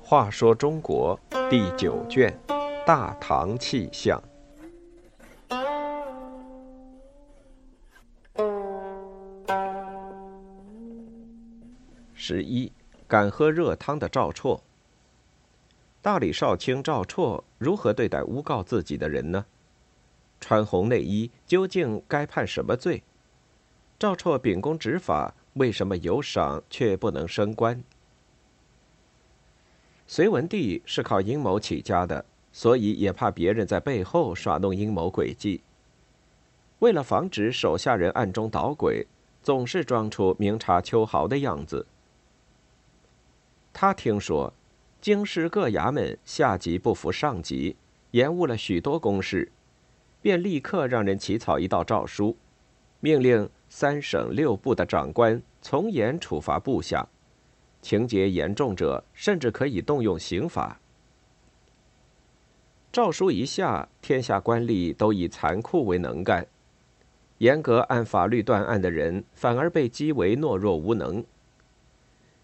话说中国第九卷《大唐气象》十一，敢喝热汤的赵绰。大理少卿赵绰如何对待诬告自己的人呢？穿红内衣究竟该判什么罪？赵绰秉公执法，为什么有赏却不能升官？隋文帝是靠阴谋起家的，所以也怕别人在背后耍弄阴谋诡计。为了防止手下人暗中捣鬼，总是装出明察秋毫的样子。他听说。京师各衙门下级不服上级，延误了许多公事，便立刻让人起草一道诏书，命令三省六部的长官从严处罚部下，情节严重者甚至可以动用刑法。诏书一下，天下官吏都以残酷为能干，严格按法律断案的人反而被讥为懦弱无能。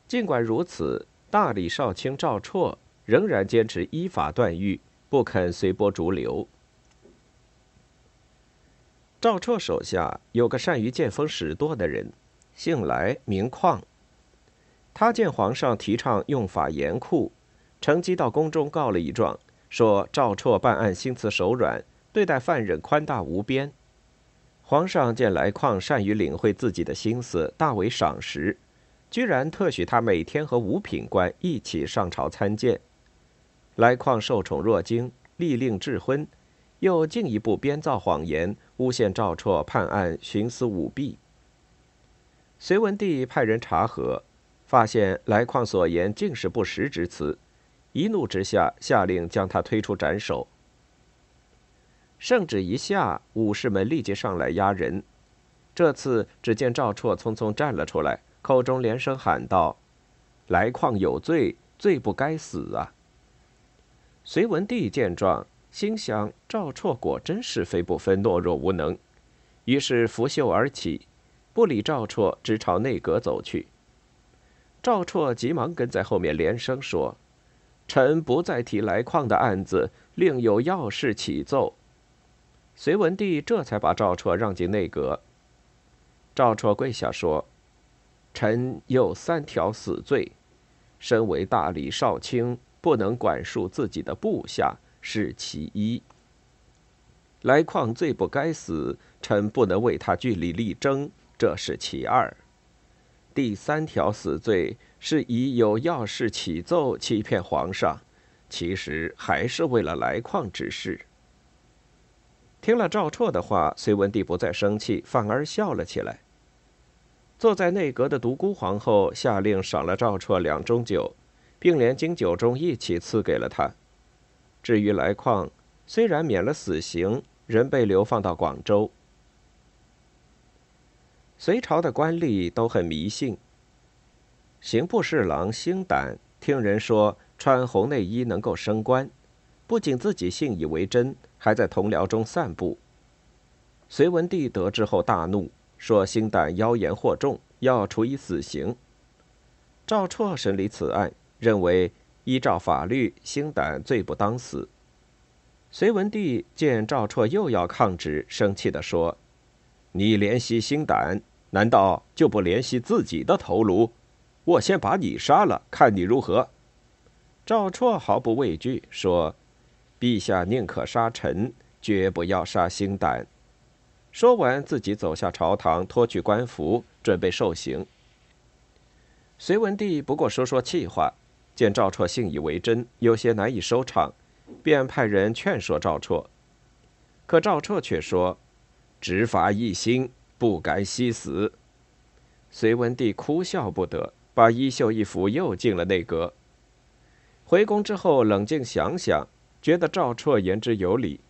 尽管如此。大理少卿赵绰仍然坚持依法断狱，不肯随波逐流。赵绰手下有个善于见风使舵的人，姓来名旷。他见皇上提倡用法严酷，乘机到宫中告了一状，说赵绰办案心慈手软，对待犯人宽大无边。皇上见来旷善于领会自己的心思，大为赏识。居然特许他每天和五品官一起上朝参见，来况受宠若惊，立令智昏，又进一步编造谎言，诬陷赵绰判案徇私舞弊。隋文帝派人查核，发现来况所言尽是不实之词，一怒之下下令将他推出斩首。圣旨一下，武士们立即上来押人，这次只见赵绰匆匆站了出来。口中连声喊道：“来况有罪，罪不该死啊！”隋文帝见状，心想：赵绰果真是非不分、懦弱无能，于是拂袖而起，不理赵绰，直朝内阁走去。赵绰急忙跟在后面，连声说：“臣不再提来矿的案子，另有要事启奏。”隋文帝这才把赵绰让进内阁。赵绰跪下说。臣有三条死罪，身为大理少卿，不能管束自己的部下，是其一。来况罪不该死，臣不能为他据理力争，这是其二。第三条死罪是以有要事启奏欺骗皇上，其实还是为了来况之事。听了赵绰的话，隋文帝不再生气，反而笑了起来。坐在内阁的独孤皇后下令赏了赵绰两盅酒，并连金酒盅一起赐给了他。至于来况，虽然免了死刑，仍被流放到广州。隋朝的官吏都很迷信。刑部侍郎星胆听人说穿红内衣能够升官，不仅自己信以为真，还在同僚中散布。隋文帝得知后大怒。说星胆妖言惑众，要处以死刑。赵绰审理此案，认为依照法律，星胆罪不当死。隋文帝见赵绰又要抗旨，生气地说：“你怜惜星胆，难道就不怜惜自己的头颅？我先把你杀了，看你如何。”赵绰毫不畏惧，说：“陛下宁可杀臣，绝不要杀星胆。”说完，自己走下朝堂，脱去官服，准备受刑。隋文帝不过说说气话，见赵绰信以为真，有些难以收场，便派人劝说赵绰。可赵绰却说：“执法一心，不敢惜死。”隋文帝哭笑不得，把衣袖一拂，又进了内阁。回宫之后，冷静想想，觉得赵绰言之有理。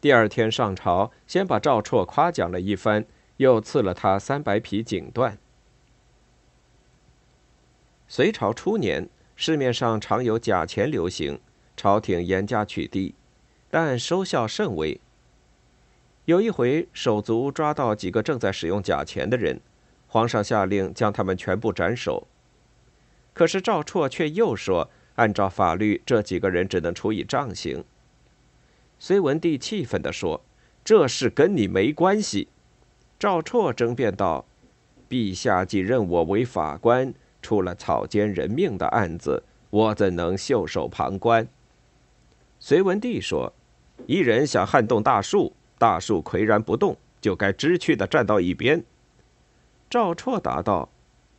第二天上朝，先把赵绰夸奖了一番，又赐了他三百匹锦缎。隋朝初年，市面上常有假钱流行，朝廷严加取缔，但收效甚微。有一回，手足抓到几个正在使用假钱的人，皇上下令将他们全部斩首。可是赵绰却又说，按照法律，这几个人只能处以杖刑。隋文帝气愤地说：“这事跟你没关系。”赵绰争辩道：“陛下既任我为法官，出了草菅人命的案子，我怎能袖手旁观？”隋文帝说：“一人想撼动大树。”大树岿然不动，就该知趣的站到一边。赵绰答道：“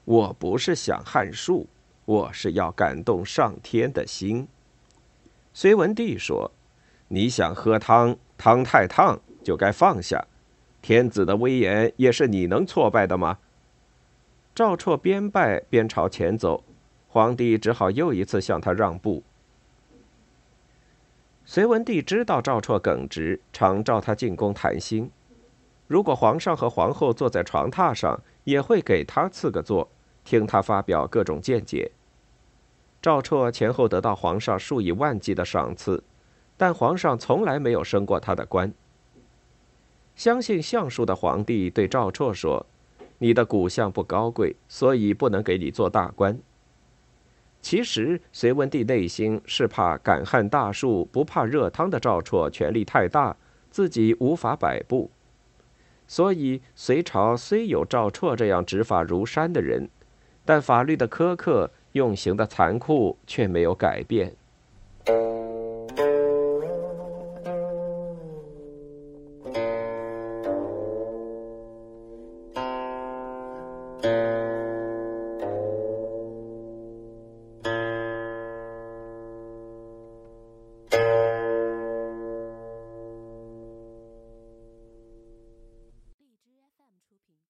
我不是想撼树，我是要感动上天的心。”隋文帝说：“你想喝汤，汤太烫，就该放下。天子的威严也是你能挫败的吗？”赵绰边拜边朝前走，皇帝只好又一次向他让步。隋文帝知道赵绰耿直，常召他进宫谈心。如果皇上和皇后坐在床榻上，也会给他赐个座，听他发表各种见解。赵绰前后得到皇上数以万计的赏赐，但皇上从来没有升过他的官。相信相术的皇帝对赵绰说：“你的骨相不高贵，所以不能给你做大官。”其实，隋文帝内心是怕敢撼大树、不怕热汤的赵绰权力太大，自己无法摆布。所以，隋朝虽有赵绰这样执法如山的人，但法律的苛刻、用刑的残酷却没有改变。